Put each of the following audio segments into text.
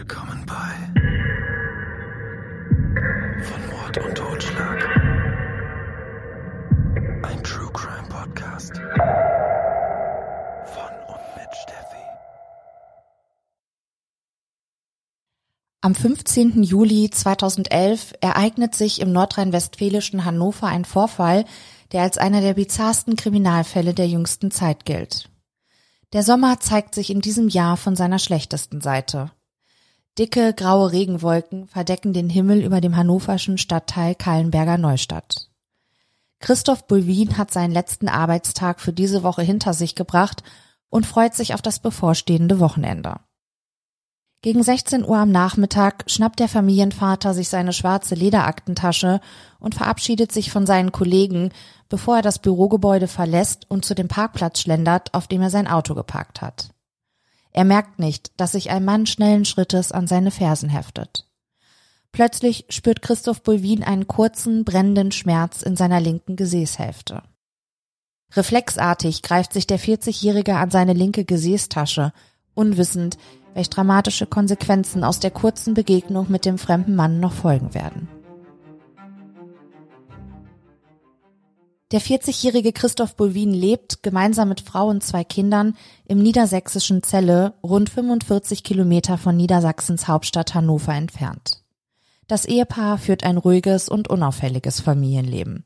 Willkommen bei Von Mord und Totschlag. Ein True Crime Podcast. Von und mit Steffi. Am 15. Juli 2011 ereignet sich im nordrhein-westfälischen Hannover ein Vorfall, der als einer der bizarrsten Kriminalfälle der jüngsten Zeit gilt. Der Sommer zeigt sich in diesem Jahr von seiner schlechtesten Seite. Dicke, graue Regenwolken verdecken den Himmel über dem hannoverschen Stadtteil Kallenberger Neustadt. Christoph Bulwin hat seinen letzten Arbeitstag für diese Woche hinter sich gebracht und freut sich auf das bevorstehende Wochenende. Gegen 16 Uhr am Nachmittag schnappt der Familienvater sich seine schwarze Lederaktentasche und verabschiedet sich von seinen Kollegen, bevor er das Bürogebäude verlässt und zu dem Parkplatz schlendert, auf dem er sein Auto geparkt hat. Er merkt nicht, dass sich ein Mann schnellen Schrittes an seine Fersen heftet. Plötzlich spürt Christoph Bulwin einen kurzen, brennenden Schmerz in seiner linken Gesäßhälfte. Reflexartig greift sich der 40-Jährige an seine linke Gesäßtasche, unwissend, welch dramatische Konsequenzen aus der kurzen Begegnung mit dem fremden Mann noch folgen werden. Der 40-jährige Christoph Bulwin lebt gemeinsam mit Frau und zwei Kindern im niedersächsischen Celle, rund 45 Kilometer von Niedersachsens Hauptstadt Hannover entfernt. Das Ehepaar führt ein ruhiges und unauffälliges Familienleben.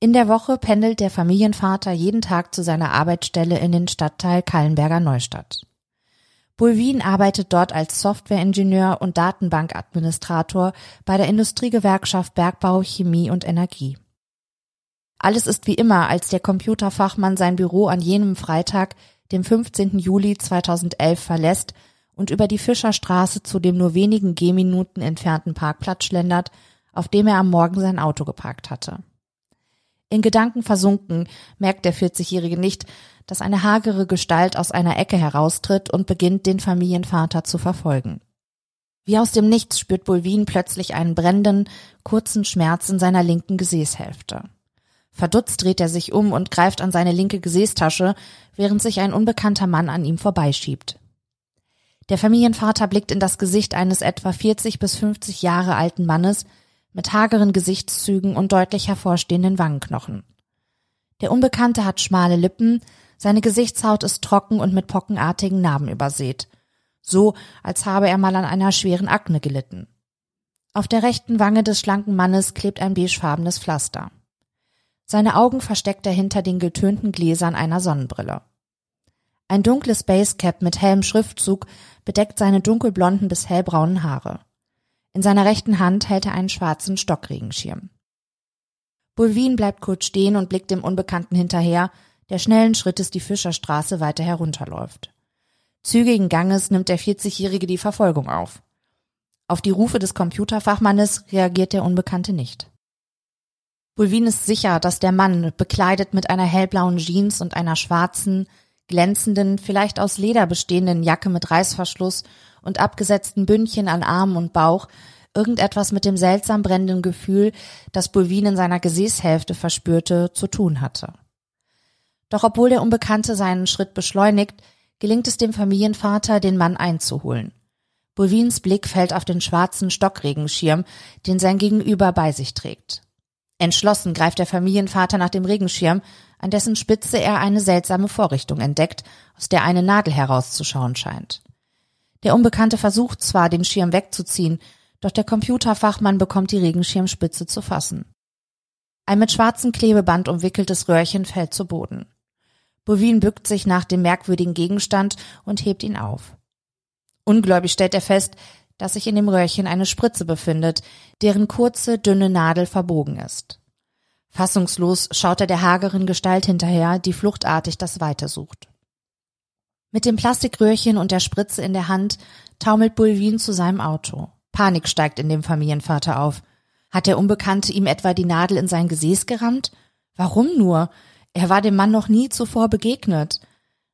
In der Woche pendelt der Familienvater jeden Tag zu seiner Arbeitsstelle in den Stadtteil Kallenberger Neustadt. Bulwin arbeitet dort als Softwareingenieur und Datenbankadministrator bei der Industriegewerkschaft Bergbau, Chemie und Energie. Alles ist wie immer, als der Computerfachmann sein Büro an jenem Freitag, dem 15. Juli 2011 verlässt und über die Fischerstraße zu dem nur wenigen Gehminuten entfernten Parkplatz schlendert, auf dem er am Morgen sein Auto geparkt hatte. In Gedanken versunken merkt der 40-Jährige nicht, dass eine hagere Gestalt aus einer Ecke heraustritt und beginnt, den Familienvater zu verfolgen. Wie aus dem Nichts spürt Bulwin plötzlich einen brennenden, kurzen Schmerz in seiner linken Gesäßhälfte. Verdutzt dreht er sich um und greift an seine linke Gesäßtasche, während sich ein unbekannter Mann an ihm vorbeischiebt. Der Familienvater blickt in das Gesicht eines etwa 40 bis 50 Jahre alten Mannes mit hageren Gesichtszügen und deutlich hervorstehenden Wangenknochen. Der Unbekannte hat schmale Lippen, seine Gesichtshaut ist trocken und mit pockenartigen Narben übersät. So, als habe er mal an einer schweren Akne gelitten. Auf der rechten Wange des schlanken Mannes klebt ein beigefarbenes Pflaster. Seine Augen versteckt er hinter den getönten Gläsern einer Sonnenbrille. Ein dunkles Basecap mit hellem Schriftzug bedeckt seine dunkelblonden bis hellbraunen Haare. In seiner rechten Hand hält er einen schwarzen Stockregenschirm. Bulwin bleibt kurz stehen und blickt dem Unbekannten hinterher, der schnellen Schrittes die Fischerstraße weiter herunterläuft. Zügigen Ganges nimmt der 40-Jährige die Verfolgung auf. Auf die Rufe des Computerfachmannes reagiert der Unbekannte nicht. Bulwin ist sicher, dass der Mann, bekleidet mit einer hellblauen Jeans und einer schwarzen, glänzenden, vielleicht aus Leder bestehenden Jacke mit Reißverschluss und abgesetzten Bündchen an Arm und Bauch, irgendetwas mit dem seltsam brennenden Gefühl, das Bulwin in seiner Gesäßhälfte verspürte, zu tun hatte. Doch obwohl der Unbekannte seinen Schritt beschleunigt, gelingt es dem Familienvater, den Mann einzuholen. Bulwins Blick fällt auf den schwarzen Stockregenschirm, den sein Gegenüber bei sich trägt. Entschlossen greift der Familienvater nach dem Regenschirm, an dessen Spitze er eine seltsame Vorrichtung entdeckt, aus der eine Nadel herauszuschauen scheint. Der Unbekannte versucht zwar, den Schirm wegzuziehen, doch der Computerfachmann bekommt die Regenschirmspitze zu fassen. Ein mit schwarzem Klebeband umwickeltes Röhrchen fällt zu Boden. Bovin bückt sich nach dem merkwürdigen Gegenstand und hebt ihn auf. Ungläubig stellt er fest, dass sich in dem Röhrchen eine Spritze befindet, deren kurze, dünne Nadel verbogen ist. Fassungslos schaut er der hageren Gestalt hinterher, die fluchtartig das Weite sucht. Mit dem Plastikröhrchen und der Spritze in der Hand taumelt Bulwin zu seinem Auto. Panik steigt in dem Familienvater auf. Hat der Unbekannte ihm etwa die Nadel in sein Gesäß gerammt? Warum nur? Er war dem Mann noch nie zuvor begegnet.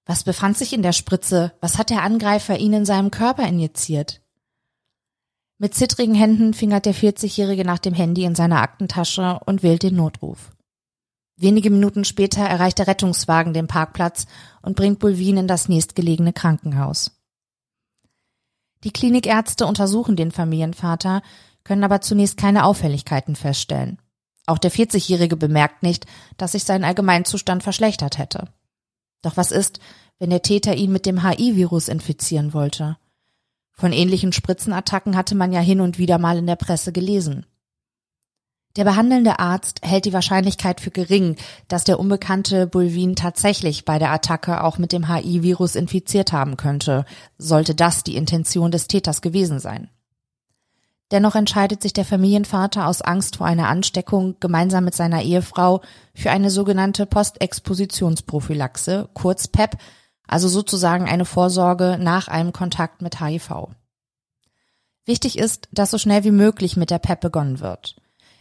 Was befand sich in der Spritze? Was hat der Angreifer ihn in seinem Körper injiziert? Mit zittrigen Händen fingert der 40-Jährige nach dem Handy in seiner Aktentasche und wählt den Notruf. Wenige Minuten später erreicht der Rettungswagen den Parkplatz und bringt Bulwin in das nächstgelegene Krankenhaus. Die Klinikärzte untersuchen den Familienvater, können aber zunächst keine Auffälligkeiten feststellen. Auch der 40-Jährige bemerkt nicht, dass sich sein Allgemeinzustand verschlechtert hätte. Doch was ist, wenn der Täter ihn mit dem HI-Virus infizieren wollte? Von ähnlichen Spritzenattacken hatte man ja hin und wieder mal in der Presse gelesen. Der behandelnde Arzt hält die Wahrscheinlichkeit für gering, dass der unbekannte Bulvin tatsächlich bei der Attacke auch mit dem HI-Virus infiziert haben könnte, sollte das die Intention des Täters gewesen sein. Dennoch entscheidet sich der Familienvater aus Angst vor einer Ansteckung gemeinsam mit seiner Ehefrau für eine sogenannte Postexpositionsprophylaxe, kurz PEP, also sozusagen eine Vorsorge nach einem Kontakt mit HIV. Wichtig ist, dass so schnell wie möglich mit der PEP begonnen wird.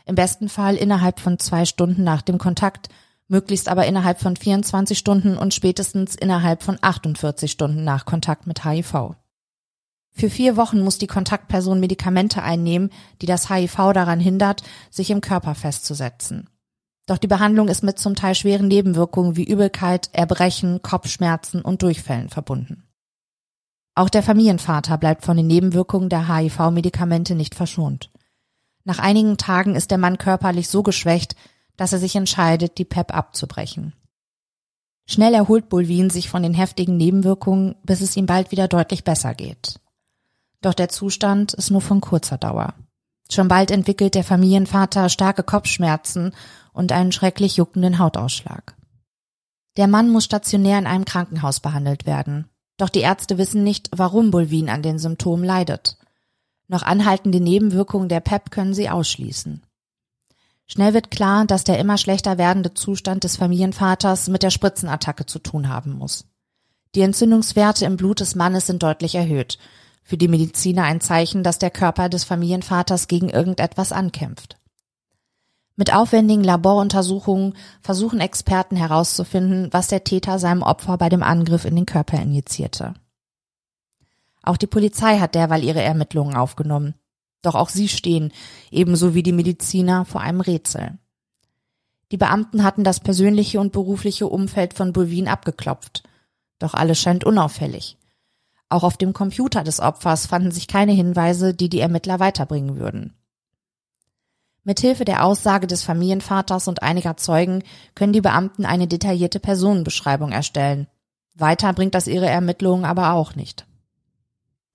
Im besten Fall innerhalb von zwei Stunden nach dem Kontakt, möglichst aber innerhalb von 24 Stunden und spätestens innerhalb von 48 Stunden nach Kontakt mit HIV. Für vier Wochen muss die Kontaktperson Medikamente einnehmen, die das HIV daran hindert, sich im Körper festzusetzen. Doch die Behandlung ist mit zum Teil schweren Nebenwirkungen wie Übelkeit, Erbrechen, Kopfschmerzen und Durchfällen verbunden. Auch der Familienvater bleibt von den Nebenwirkungen der HIV-Medikamente nicht verschont. Nach einigen Tagen ist der Mann körperlich so geschwächt, dass er sich entscheidet, die PEP abzubrechen. Schnell erholt Bulvin sich von den heftigen Nebenwirkungen, bis es ihm bald wieder deutlich besser geht. Doch der Zustand ist nur von kurzer Dauer. Schon bald entwickelt der Familienvater starke Kopfschmerzen und einen schrecklich juckenden Hautausschlag. Der Mann muss stationär in einem Krankenhaus behandelt werden. Doch die Ärzte wissen nicht, warum Bulvin an den Symptomen leidet. Noch anhaltende Nebenwirkungen der PEP können sie ausschließen. Schnell wird klar, dass der immer schlechter werdende Zustand des Familienvaters mit der Spritzenattacke zu tun haben muss. Die Entzündungswerte im Blut des Mannes sind deutlich erhöht für die Mediziner ein Zeichen, dass der Körper des Familienvaters gegen irgendetwas ankämpft. Mit aufwendigen Laboruntersuchungen versuchen Experten herauszufinden, was der Täter seinem Opfer bei dem Angriff in den Körper injizierte. Auch die Polizei hat derweil ihre Ermittlungen aufgenommen. Doch auch sie stehen, ebenso wie die Mediziner, vor einem Rätsel. Die Beamten hatten das persönliche und berufliche Umfeld von Bulvin abgeklopft. Doch alles scheint unauffällig. Auch auf dem Computer des Opfers fanden sich keine Hinweise, die die Ermittler weiterbringen würden. Mithilfe der Aussage des Familienvaters und einiger Zeugen können die Beamten eine detaillierte Personenbeschreibung erstellen. Weiter bringt das ihre Ermittlungen aber auch nicht.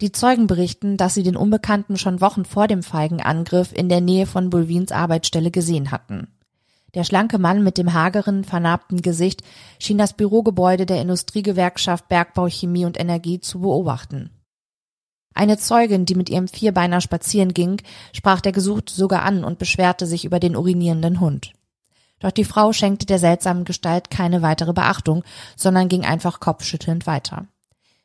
Die Zeugen berichten, dass sie den Unbekannten schon Wochen vor dem feigen Angriff in der Nähe von Bulvins Arbeitsstelle gesehen hatten. Der schlanke Mann mit dem hageren, vernarbten Gesicht schien das Bürogebäude der Industriegewerkschaft Bergbau, Chemie und Energie zu beobachten. Eine Zeugin, die mit ihrem Vierbeiner spazieren ging, sprach der Gesuchte sogar an und beschwerte sich über den urinierenden Hund. Doch die Frau schenkte der seltsamen Gestalt keine weitere Beachtung, sondern ging einfach kopfschüttelnd weiter.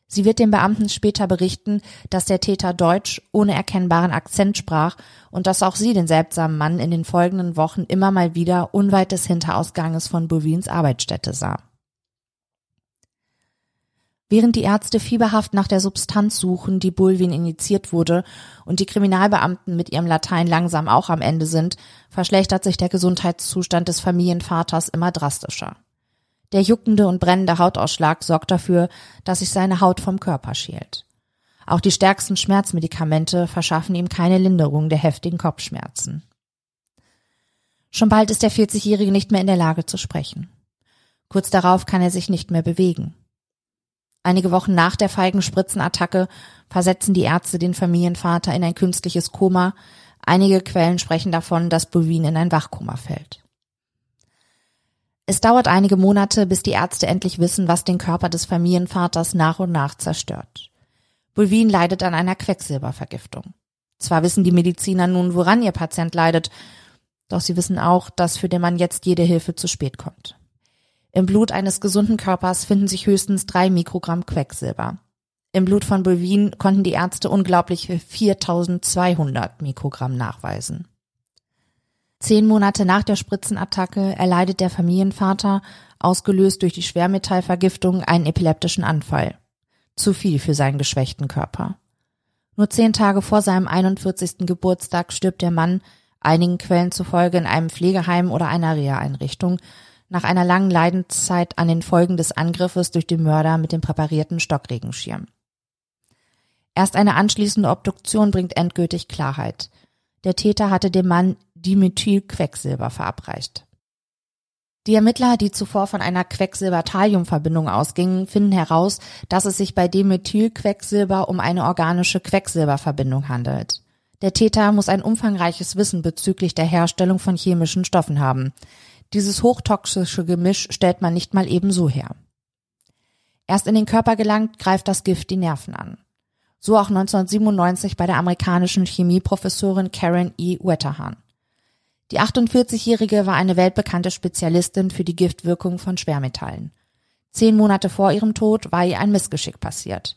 Sie wird den Beamten später berichten, dass der Täter Deutsch ohne erkennbaren Akzent sprach und dass auch sie den seltsamen Mann in den folgenden Wochen immer mal wieder unweit des Hinterausganges von Bovins Arbeitsstätte sah. Während die Ärzte fieberhaft nach der Substanz suchen, die Bulvin injiziert wurde, und die Kriminalbeamten mit ihrem Latein langsam auch am Ende sind, verschlechtert sich der Gesundheitszustand des Familienvaters immer drastischer. Der juckende und brennende Hautausschlag sorgt dafür, dass sich seine Haut vom Körper schält. Auch die stärksten Schmerzmedikamente verschaffen ihm keine Linderung der heftigen Kopfschmerzen. Schon bald ist der 40-Jährige nicht mehr in der Lage zu sprechen. Kurz darauf kann er sich nicht mehr bewegen. Einige Wochen nach der feigen Spritzenattacke versetzen die Ärzte den Familienvater in ein künstliches Koma. Einige Quellen sprechen davon, dass Bovin in ein Wachkoma fällt. Es dauert einige Monate, bis die Ärzte endlich wissen, was den Körper des Familienvaters nach und nach zerstört. Bulvin leidet an einer Quecksilbervergiftung. Zwar wissen die Mediziner nun, woran ihr Patient leidet, doch sie wissen auch, dass für den Mann jetzt jede Hilfe zu spät kommt. Im Blut eines gesunden Körpers finden sich höchstens drei Mikrogramm Quecksilber. Im Blut von Bulvin konnten die Ärzte unglaubliche 4200 Mikrogramm nachweisen. Zehn Monate nach der Spritzenattacke erleidet der Familienvater, ausgelöst durch die Schwermetallvergiftung, einen epileptischen Anfall. Zu viel für seinen geschwächten Körper. Nur zehn Tage vor seinem 41. Geburtstag stirbt der Mann, einigen Quellen zufolge in einem Pflegeheim oder einer Reha-Einrichtung, nach einer langen Leidenszeit an den Folgen des Angriffes durch den Mörder mit dem präparierten Stockregenschirm. Erst eine anschließende Obduktion bringt endgültig Klarheit. Der Täter hatte dem Mann Dimethylquecksilber verabreicht. Die Ermittler, die zuvor von einer Quecksilber-Thallium-Verbindung ausgingen, finden heraus, dass es sich bei Dimethylquecksilber um eine organische Quecksilberverbindung handelt. Der Täter muss ein umfangreiches Wissen bezüglich der Herstellung von chemischen Stoffen haben. Dieses hochtoxische Gemisch stellt man nicht mal ebenso her. Erst in den Körper gelangt, greift das Gift die Nerven an. So auch 1997 bei der amerikanischen Chemieprofessorin Karen E. Wetterhahn. Die 48-Jährige war eine weltbekannte Spezialistin für die Giftwirkung von Schwermetallen. Zehn Monate vor ihrem Tod war ihr ein Missgeschick passiert.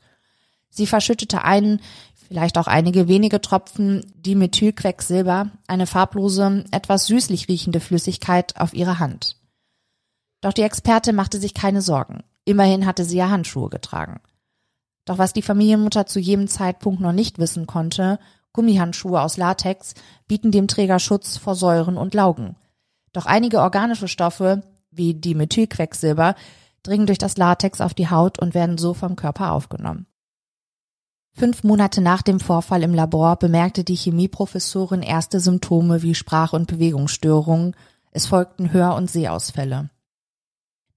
Sie verschüttete einen, vielleicht auch einige wenige Tropfen Dimethylquecksilber, eine farblose, etwas süßlich riechende Flüssigkeit, auf ihre Hand. Doch die Experte machte sich keine Sorgen. Immerhin hatte sie ja Handschuhe getragen. Doch was die Familienmutter zu jedem Zeitpunkt noch nicht wissen konnte, Gummihandschuhe aus Latex bieten dem Träger Schutz vor Säuren und Laugen. Doch einige organische Stoffe, wie Dimethylquecksilber, dringen durch das Latex auf die Haut und werden so vom Körper aufgenommen. Fünf Monate nach dem Vorfall im Labor bemerkte die Chemieprofessorin erste Symptome wie Sprach- und Bewegungsstörungen. Es folgten Hör- und Sehausfälle.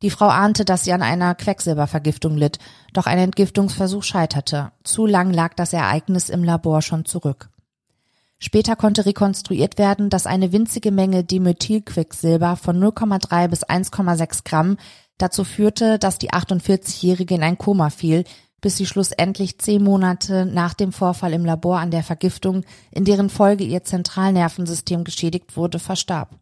Die Frau ahnte, dass sie an einer Quecksilbervergiftung litt, doch ein Entgiftungsversuch scheiterte. Zu lang lag das Ereignis im Labor schon zurück. Später konnte rekonstruiert werden, dass eine winzige Menge Dimethylquecksilber von 0,3 bis 1,6 Gramm dazu führte, dass die 48-Jährige in ein Koma fiel, bis sie schlussendlich zehn Monate nach dem Vorfall im Labor an der Vergiftung, in deren Folge ihr Zentralnervensystem geschädigt wurde, verstarb.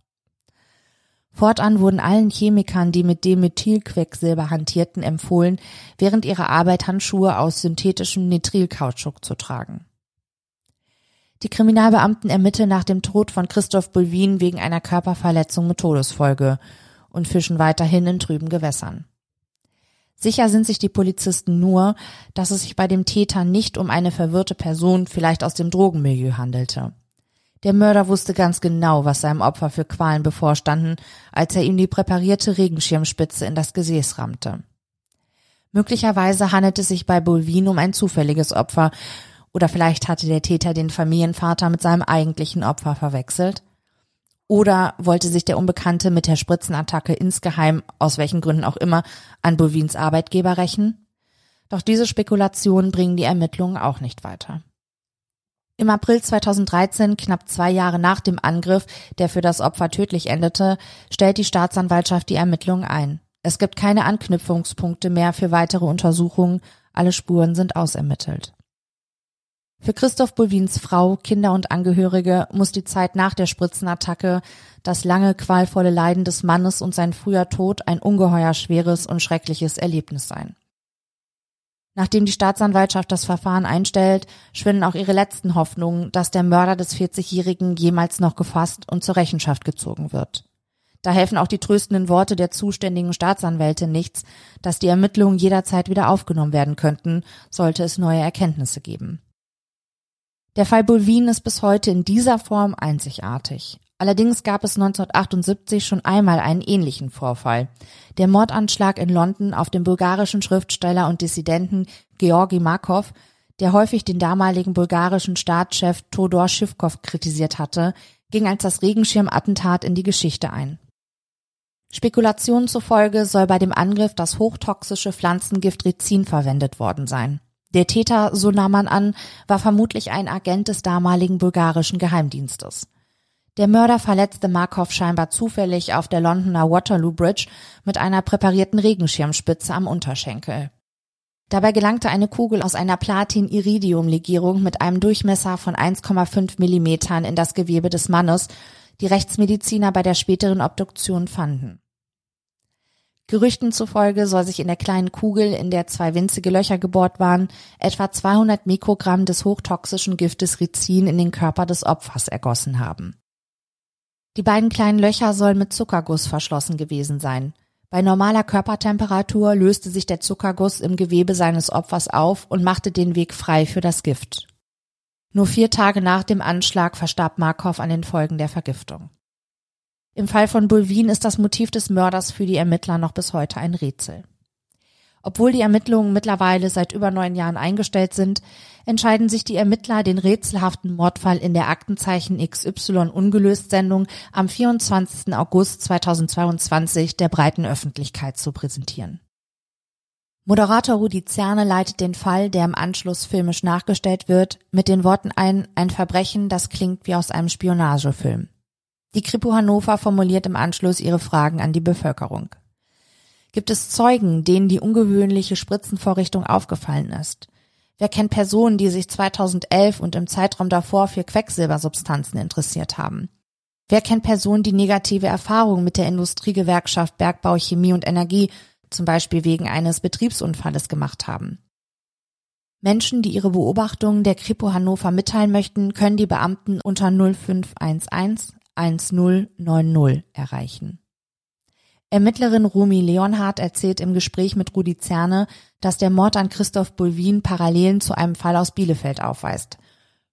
Fortan wurden allen Chemikern, die mit Dimethylquecksilber hantierten, empfohlen, während ihrer Arbeit Handschuhe aus synthetischem Nitrilkautschuk zu tragen. Die Kriminalbeamten ermitteln nach dem Tod von Christoph Bulwin wegen einer Körperverletzung mit Todesfolge und fischen weiterhin in trüben Gewässern. Sicher sind sich die Polizisten nur, dass es sich bei dem Täter nicht um eine verwirrte Person vielleicht aus dem Drogenmilieu handelte. Der Mörder wusste ganz genau, was seinem Opfer für Qualen bevorstanden, als er ihm die präparierte Regenschirmspitze in das Gesäß rammte. Möglicherweise handelt es sich bei Bulvin um ein zufälliges Opfer, oder vielleicht hatte der Täter den Familienvater mit seinem eigentlichen Opfer verwechselt. Oder wollte sich der Unbekannte mit der Spritzenattacke insgeheim, aus welchen Gründen auch immer, an Bulvins Arbeitgeber rächen? Doch diese Spekulationen bringen die Ermittlungen auch nicht weiter. Im April 2013, knapp zwei Jahre nach dem Angriff, der für das Opfer tödlich endete, stellt die Staatsanwaltschaft die Ermittlungen ein. Es gibt keine Anknüpfungspunkte mehr für weitere Untersuchungen, alle Spuren sind ausermittelt. Für Christoph Bulwins Frau, Kinder und Angehörige muss die Zeit nach der Spritzenattacke, das lange qualvolle Leiden des Mannes und sein früher Tod ein ungeheuer schweres und schreckliches Erlebnis sein. Nachdem die Staatsanwaltschaft das Verfahren einstellt, schwinden auch ihre letzten Hoffnungen, dass der Mörder des 40-Jährigen jemals noch gefasst und zur Rechenschaft gezogen wird. Da helfen auch die tröstenden Worte der zuständigen Staatsanwälte nichts, dass die Ermittlungen jederzeit wieder aufgenommen werden könnten, sollte es neue Erkenntnisse geben. Der Fall Bulwin ist bis heute in dieser Form einzigartig. Allerdings gab es 1978 schon einmal einen ähnlichen Vorfall. Der Mordanschlag in London auf den bulgarischen Schriftsteller und Dissidenten Georgi Markov, der häufig den damaligen bulgarischen Staatschef Todor Schivkov kritisiert hatte, ging als das Regenschirmattentat in die Geschichte ein. Spekulationen zufolge soll bei dem Angriff das hochtoxische Pflanzengift Rizin verwendet worden sein. Der Täter, so nahm man an, war vermutlich ein Agent des damaligen bulgarischen Geheimdienstes. Der Mörder verletzte Markov scheinbar zufällig auf der Londoner Waterloo Bridge mit einer präparierten Regenschirmspitze am Unterschenkel. Dabei gelangte eine Kugel aus einer Platin-Iridium-Legierung mit einem Durchmesser von 1,5 Millimetern in das Gewebe des Mannes, die Rechtsmediziner bei der späteren Obduktion fanden. Gerüchten zufolge soll sich in der kleinen Kugel, in der zwei winzige Löcher gebohrt waren, etwa 200 Mikrogramm des hochtoxischen Giftes Rizin in den Körper des Opfers ergossen haben. Die beiden kleinen Löcher sollen mit Zuckerguss verschlossen gewesen sein. Bei normaler Körpertemperatur löste sich der Zuckerguss im Gewebe seines Opfers auf und machte den Weg frei für das Gift. Nur vier Tage nach dem Anschlag verstarb Markov an den Folgen der Vergiftung. Im Fall von Bulwin ist das Motiv des Mörders für die Ermittler noch bis heute ein Rätsel. Obwohl die Ermittlungen mittlerweile seit über neun Jahren eingestellt sind, entscheiden sich die Ermittler, den rätselhaften Mordfall in der Aktenzeichen XY ungelöst Sendung am 24. August 2022 der breiten Öffentlichkeit zu präsentieren. Moderator Rudi Zerne leitet den Fall, der im Anschluss filmisch nachgestellt wird, mit den Worten ein, ein Verbrechen, das klingt wie aus einem Spionagefilm. Die Kripo Hannover formuliert im Anschluss ihre Fragen an die Bevölkerung. Gibt es Zeugen, denen die ungewöhnliche Spritzenvorrichtung aufgefallen ist? Wer kennt Personen, die sich 2011 und im Zeitraum davor für Quecksilbersubstanzen interessiert haben? Wer kennt Personen, die negative Erfahrungen mit der Industriegewerkschaft Bergbau, Chemie und Energie, zum Beispiel wegen eines Betriebsunfalles gemacht haben? Menschen, die ihre Beobachtungen der Kripo Hannover mitteilen möchten, können die Beamten unter 0511 1090 erreichen. Ermittlerin Rumi Leonhardt erzählt im Gespräch mit Rudi Zerne, dass der Mord an Christoph Bulwin Parallelen zu einem Fall aus Bielefeld aufweist.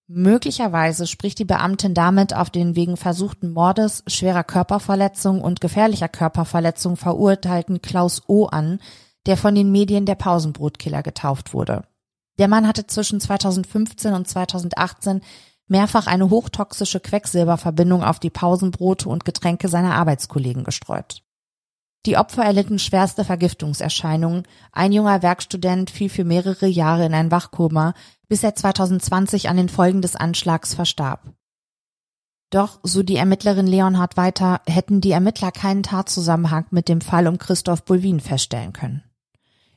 Möglicherweise spricht die Beamtin damit auf den wegen versuchten Mordes, schwerer Körperverletzung und gefährlicher Körperverletzung verurteilten Klaus O. an, der von den Medien der Pausenbrotkiller getauft wurde. Der Mann hatte zwischen 2015 und 2018 mehrfach eine hochtoxische Quecksilberverbindung auf die Pausenbrote und Getränke seiner Arbeitskollegen gestreut. Die Opfer erlitten schwerste Vergiftungserscheinungen. Ein junger Werkstudent fiel für mehrere Jahre in ein Wachkoma, bis er 2020 an den Folgen des Anschlags verstarb. Doch, so die Ermittlerin Leonhard weiter, hätten die Ermittler keinen Tatzusammenhang mit dem Fall um Christoph Bulwin feststellen können.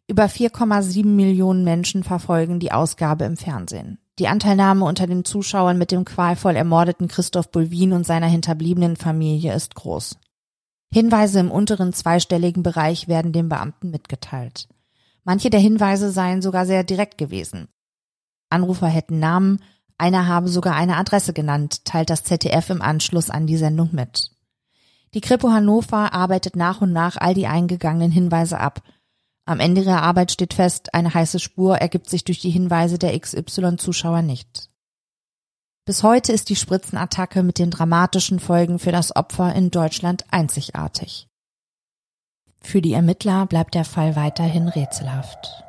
Über 4,7 Millionen Menschen verfolgen die Ausgabe im Fernsehen. Die Anteilnahme unter den Zuschauern mit dem qualvoll ermordeten Christoph Bulwin und seiner hinterbliebenen Familie ist groß. Hinweise im unteren zweistelligen Bereich werden dem Beamten mitgeteilt. Manche der Hinweise seien sogar sehr direkt gewesen. Anrufer hätten Namen, einer habe sogar eine Adresse genannt, teilt das ZDF im Anschluss an die Sendung mit. Die Kripo Hannover arbeitet nach und nach all die eingegangenen Hinweise ab. Am Ende ihrer Arbeit steht fest, eine heiße Spur ergibt sich durch die Hinweise der XY-Zuschauer nicht. Bis heute ist die Spritzenattacke mit den dramatischen Folgen für das Opfer in Deutschland einzigartig. Für die Ermittler bleibt der Fall weiterhin rätselhaft.